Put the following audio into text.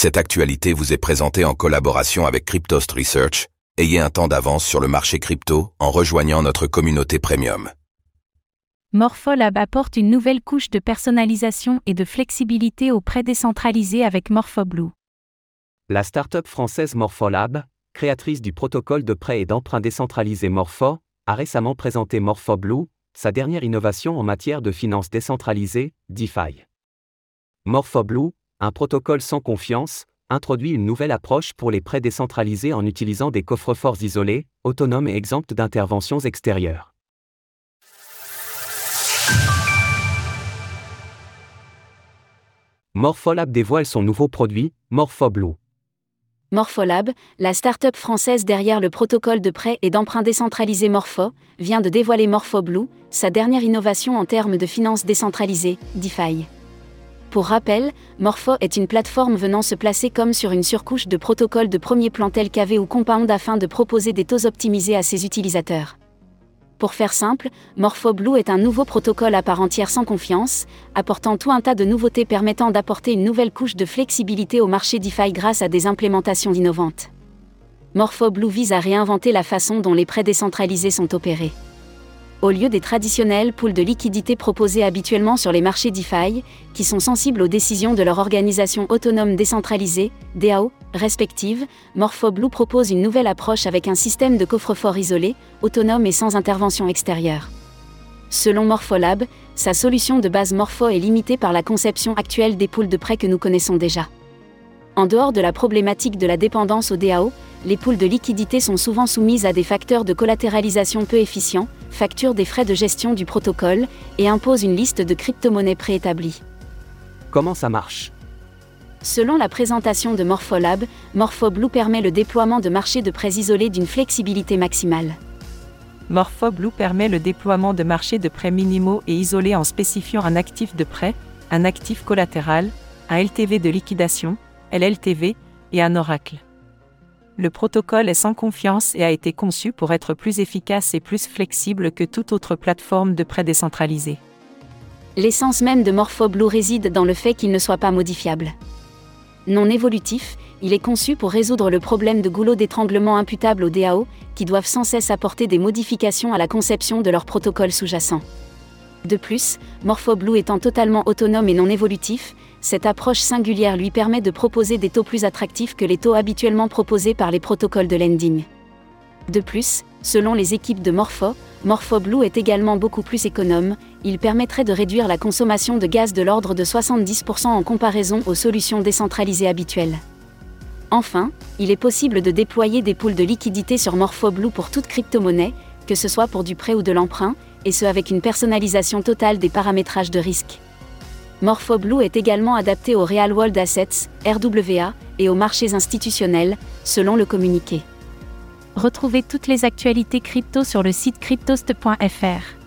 Cette actualité vous est présentée en collaboration avec Cryptost Research. Ayez un temps d'avance sur le marché crypto en rejoignant notre communauté premium. Morpholab apporte une nouvelle couche de personnalisation et de flexibilité aux prêts décentralisés avec MorphoBlue. La start-up française Morpholab, créatrice du protocole de prêt et d'emprunt décentralisé Morpho, a récemment présenté MorphoBlue, sa dernière innovation en matière de finances décentralisées, DeFi. MorphoBlue, un protocole sans confiance, introduit une nouvelle approche pour les prêts décentralisés en utilisant des coffres-forts isolés, autonomes et exempts d'interventions extérieures. Morpholab dévoile son nouveau produit, MorphoBlue. Morpholab, la start-up française derrière le protocole de prêt et d'emprunt décentralisé Morpho, vient de dévoiler MorphoBlue, sa dernière innovation en termes de finances décentralisées, DeFi. Pour rappel, Morpho est une plateforme venant se placer comme sur une surcouche de protocole de premier plan tel qu'AV ou Compound afin de proposer des taux optimisés à ses utilisateurs. Pour faire simple, MorphoBlue est un nouveau protocole à part entière sans confiance, apportant tout un tas de nouveautés permettant d'apporter une nouvelle couche de flexibilité au marché DeFi grâce à des implémentations innovantes. MorphoBlue vise à réinventer la façon dont les prêts décentralisés sont opérés au lieu des traditionnels pools de liquidités proposés habituellement sur les marchés DeFi, qui sont sensibles aux décisions de leur organisation autonome décentralisée, DAO, respective, MorphoBlue propose une nouvelle approche avec un système de coffre-fort isolé, autonome et sans intervention extérieure. Selon Morpholab, sa solution de base Morpho est limitée par la conception actuelle des pools de prêts que nous connaissons déjà. En dehors de la problématique de la dépendance au DAO, les poules de liquidité sont souvent soumises à des facteurs de collatéralisation peu efficients, facturent des frais de gestion du protocole et imposent une liste de crypto-monnaies préétablies. Comment ça marche? Selon la présentation de Morpholab, MorphoBlue permet le déploiement de marchés de prêts isolés d'une flexibilité maximale. MorphoBlue permet le déploiement de marchés de prêts minimaux et isolés en spécifiant un actif de prêt, un actif collatéral, un LTV de liquidation, LLTV, et un oracle le protocole est sans confiance et a été conçu pour être plus efficace et plus flexible que toute autre plateforme de prêt décentralisé. L'essence même de MorphoBlue réside dans le fait qu'il ne soit pas modifiable. Non évolutif, il est conçu pour résoudre le problème de goulot d'étranglement imputable aux DAO, qui doivent sans cesse apporter des modifications à la conception de leur protocole sous-jacent. De plus, MorphoBlue étant totalement autonome et non évolutif, cette approche singulière lui permet de proposer des taux plus attractifs que les taux habituellement proposés par les protocoles de lending. De plus, selon les équipes de Morpho, MorphoBlue est également beaucoup plus économe, il permettrait de réduire la consommation de gaz de l'ordre de 70% en comparaison aux solutions décentralisées habituelles. Enfin, il est possible de déployer des pools de liquidités sur MorphoBlue pour toute crypto-monnaie, que ce soit pour du prêt ou de l'emprunt, et ce avec une personnalisation totale des paramétrages de risque. MorphoBlue est également adapté aux Real World Assets, RWA, et aux marchés institutionnels, selon le communiqué. Retrouvez toutes les actualités crypto sur le site cryptost.fr.